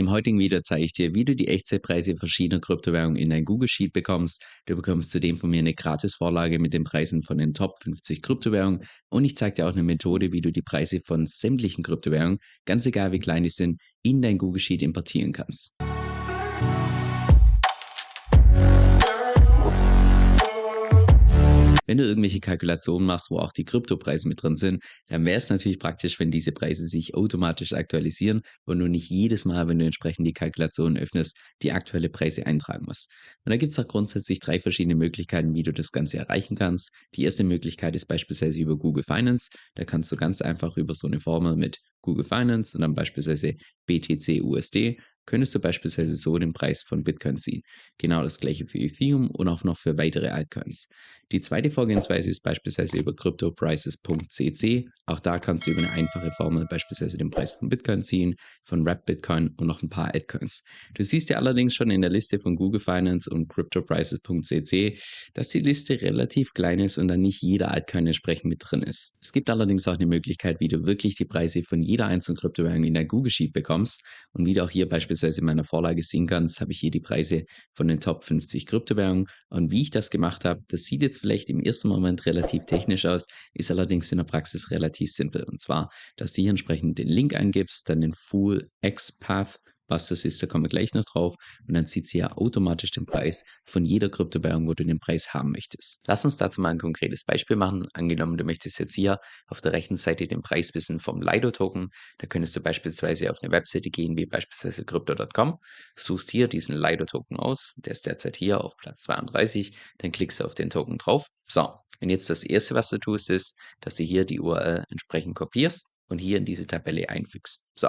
Im heutigen Video zeige ich dir, wie du die Echtzeitpreise verschiedener Kryptowährungen in dein Google Sheet bekommst. Du bekommst zudem von mir eine Gratisvorlage mit den Preisen von den Top 50 Kryptowährungen und ich zeige dir auch eine Methode, wie du die Preise von sämtlichen Kryptowährungen, ganz egal wie klein die sind, in dein Google Sheet importieren kannst. Wenn du irgendwelche Kalkulationen machst, wo auch die Kryptopreise mit drin sind, dann wäre es natürlich praktisch, wenn diese Preise sich automatisch aktualisieren und du nicht jedes Mal, wenn du entsprechend die Kalkulationen öffnest, die aktuelle Preise eintragen musst. Und da gibt es auch grundsätzlich drei verschiedene Möglichkeiten, wie du das Ganze erreichen kannst. Die erste Möglichkeit ist beispielsweise über Google Finance. Da kannst du ganz einfach über so eine Formel mit Google Finance und dann beispielsweise BTC USD könntest du beispielsweise so den Preis von Bitcoin ziehen. Genau das gleiche für Ethereum und auch noch für weitere Altcoins. Die zweite Vorgehensweise ist beispielsweise über cryptoprices.cc. Auch da kannst du über eine einfache Formel beispielsweise den Preis von Bitcoin ziehen, von Wrap Bitcoin und noch ein paar Altcoins. Du siehst ja allerdings schon in der Liste von Google Finance und cryptoprices.cc, dass die Liste relativ klein ist und dann nicht jeder Altcoin entsprechend mit drin ist. Es gibt allerdings auch eine Möglichkeit, wie du wirklich die Preise von jeder einzelnen Kryptowährung in der Google Sheet bekommst und wie du auch hier beispielsweise in meiner Vorlage sehen kannst, habe ich hier die Preise von den Top 50 Kryptowährungen. Und wie ich das gemacht habe, das sieht jetzt vielleicht im ersten Moment relativ technisch aus, ist allerdings in der Praxis relativ simpel. Und zwar, dass du hier entsprechend den Link eingibst, dann den Full X Path was das ist, da kommen wir gleich noch drauf. Und dann zieht sie ja automatisch den Preis von jeder Kryptowährung, wo du den Preis haben möchtest. Lass uns dazu mal ein konkretes Beispiel machen. Angenommen, du möchtest jetzt hier auf der rechten Seite den Preis wissen vom Lido-Token. Da könntest du beispielsweise auf eine Webseite gehen, wie beispielsweise crypto.com, suchst hier diesen Lido-Token aus. Der ist derzeit hier auf Platz 32. Dann klickst du auf den Token drauf. So, und jetzt das erste, was du tust, ist, dass du hier die URL entsprechend kopierst und hier in diese Tabelle einfügst. So,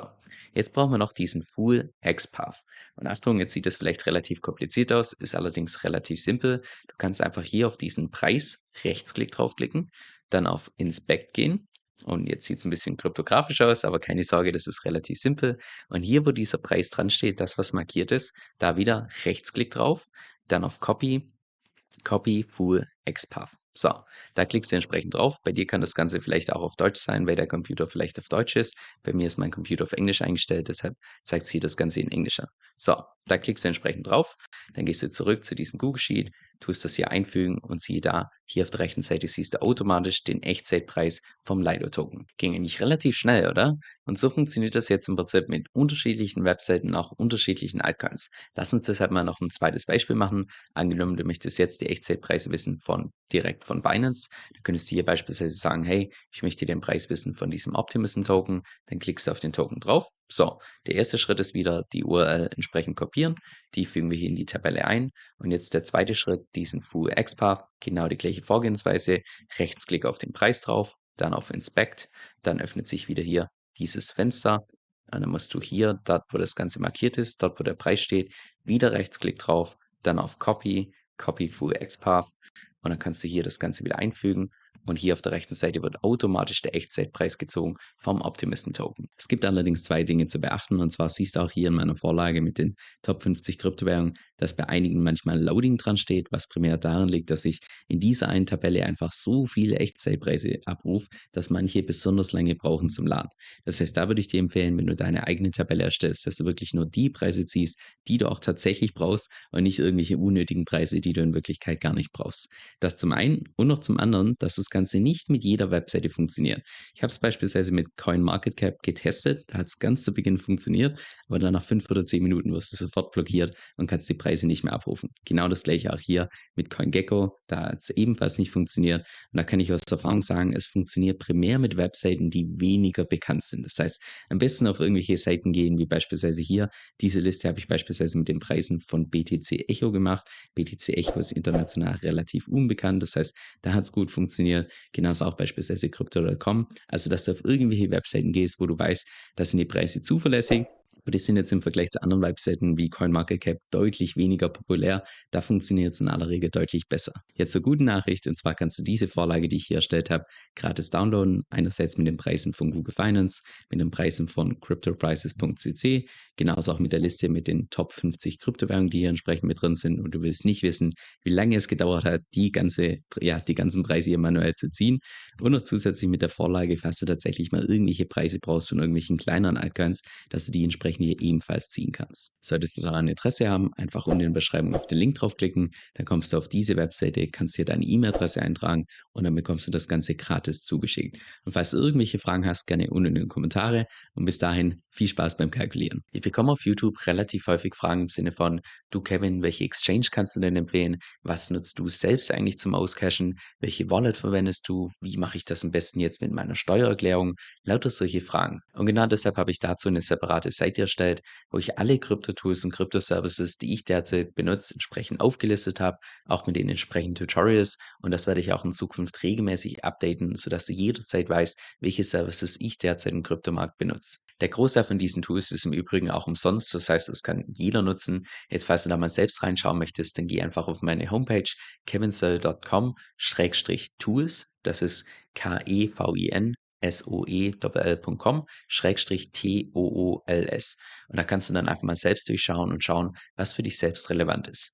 jetzt brauchen wir noch diesen Full XPath. Und Achtung, jetzt sieht das vielleicht relativ kompliziert aus, ist allerdings relativ simpel. Du kannst einfach hier auf diesen Preis Rechtsklick draufklicken, dann auf Inspect gehen. Und jetzt sieht es ein bisschen kryptografisch aus, aber keine Sorge, das ist relativ simpel. Und hier, wo dieser Preis dran steht, das, was markiert ist, da wieder Rechtsklick drauf, dann auf Copy, Copy Full XPath. So, da klickst du entsprechend drauf. Bei dir kann das Ganze vielleicht auch auf Deutsch sein, weil der Computer vielleicht auf Deutsch ist. Bei mir ist mein Computer auf Englisch eingestellt, deshalb zeigt es hier das Ganze in Englisch an. So, da klickst du entsprechend drauf. Dann gehst du zurück zu diesem Google Sheet, tust das hier einfügen und siehe da, hier auf der rechten Seite siehst du automatisch den Echtzeitpreis vom Lido-Token. Ging eigentlich relativ schnell, oder? Und so funktioniert das jetzt im Prinzip mit unterschiedlichen Webseiten, auch unterschiedlichen Altcoins. Lass uns deshalb mal noch ein zweites Beispiel machen. Angenommen, du möchtest jetzt die Echtzeitpreise wissen von direkt von Binance. Du könntest hier beispielsweise sagen, hey, ich möchte den Preis wissen von diesem Optimism-Token. Dann klickst du auf den Token drauf. So, der erste Schritt ist wieder die URL entsprechend kopieren. Die fügen wir hier in die Tabelle ein. Und jetzt der zweite Schritt, diesen Full XPath, genau die gleiche Vorgehensweise. Rechtsklick auf den Preis drauf, dann auf Inspect, dann öffnet sich wieder hier dieses Fenster. Und dann musst du hier, dort wo das Ganze markiert ist, dort wo der Preis steht, wieder Rechtsklick drauf, dann auf Copy, Copy Full XPath und dann kannst du hier das Ganze wieder einfügen und hier auf der rechten Seite wird automatisch der Echtzeitpreis gezogen vom Optimisten-Token. Es gibt allerdings zwei Dinge zu beachten und zwar siehst du auch hier in meiner Vorlage mit den Top 50 Kryptowährungen, dass bei einigen manchmal Loading dran steht, was primär daran liegt, dass ich in dieser einen Tabelle einfach so viele Echtzeitpreise abrufe, dass manche besonders lange brauchen zum Laden. Das heißt, da würde ich dir empfehlen, wenn du deine eigene Tabelle erstellst, dass du wirklich nur die Preise ziehst, die du auch tatsächlich brauchst und nicht irgendwelche unnötigen Preise, die du in Wirklichkeit gar nicht brauchst. Das zum einen und noch zum anderen, dass das Ganze nicht mit jeder Webseite funktioniert. Ich habe es beispielsweise mit CoinMarketCap getestet, da hat es ganz zu Beginn funktioniert, aber dann nach fünf oder zehn Minuten wirst du sofort blockiert und kannst die Preise Preise nicht mehr abrufen. Genau das gleiche auch hier mit CoinGecko, da hat es ebenfalls nicht funktioniert. Und da kann ich aus Erfahrung sagen, es funktioniert primär mit Webseiten, die weniger bekannt sind. Das heißt, am besten auf irgendwelche Seiten gehen, wie beispielsweise hier. Diese Liste habe ich beispielsweise mit den Preisen von BTC Echo gemacht. BTC Echo ist international relativ unbekannt, das heißt, da hat es gut funktioniert. Genauso auch beispielsweise Crypto.com. Also, dass du auf irgendwelche Webseiten gehst, wo du weißt, da sind die Preise zuverlässig aber die sind jetzt im Vergleich zu anderen Webseiten wie CoinMarketCap deutlich weniger populär. Da funktioniert es in aller Regel deutlich besser. Jetzt zur guten Nachricht, und zwar kannst du diese Vorlage, die ich hier erstellt habe, gratis downloaden. Einerseits mit den Preisen von Google Finance, mit den Preisen von cryptoprices.cc, genauso auch mit der Liste mit den Top 50 Kryptowährungen, die hier entsprechend mit drin sind. Und du willst nicht wissen, wie lange es gedauert hat, die ganze, ja, die ganzen Preise hier manuell zu ziehen. Und noch zusätzlich mit der Vorlage, falls du tatsächlich mal irgendwelche Preise brauchst von irgendwelchen kleineren Altcoins, dass du die entsprechend dementsprechend hier ebenfalls ziehen kannst. Solltest du daran Interesse haben, einfach unten in der Beschreibung auf den Link draufklicken, dann kommst du auf diese Webseite, kannst hier deine E-Mail-Adresse eintragen und dann bekommst du das Ganze gratis zugeschickt. Und falls du irgendwelche Fragen hast, gerne unten in den Kommentare und bis dahin viel Spaß beim Kalkulieren. Ich bekomme auf YouTube relativ häufig Fragen im Sinne von, du Kevin, welche Exchange kannst du denn empfehlen? Was nutzt du selbst eigentlich zum Auscashen? Welche Wallet verwendest du? Wie mache ich das am besten jetzt mit meiner Steuererklärung? Lauter solche Fragen. Und genau deshalb habe ich dazu eine separate Seite erstellt, wo ich alle Krypto-Tools und Krypto-Services, die ich derzeit benutze, entsprechend aufgelistet habe, auch mit den entsprechenden Tutorials. Und das werde ich auch in Zukunft regelmäßig updaten, sodass du jederzeit weißt, welche Services ich derzeit im Kryptomarkt benutze. Der Großteil von diesen Tools ist im Übrigen auch umsonst, das heißt, es kann jeder nutzen. Jetzt, falls du da mal selbst reinschauen möchtest, dann geh einfach auf meine Homepage kevinsoe.com-tools. Das ist K-E-V-I-N soe.com Schrägstrich T-O-O-L-S. Und da kannst du dann einfach mal selbst durchschauen und schauen, was für dich selbst relevant ist.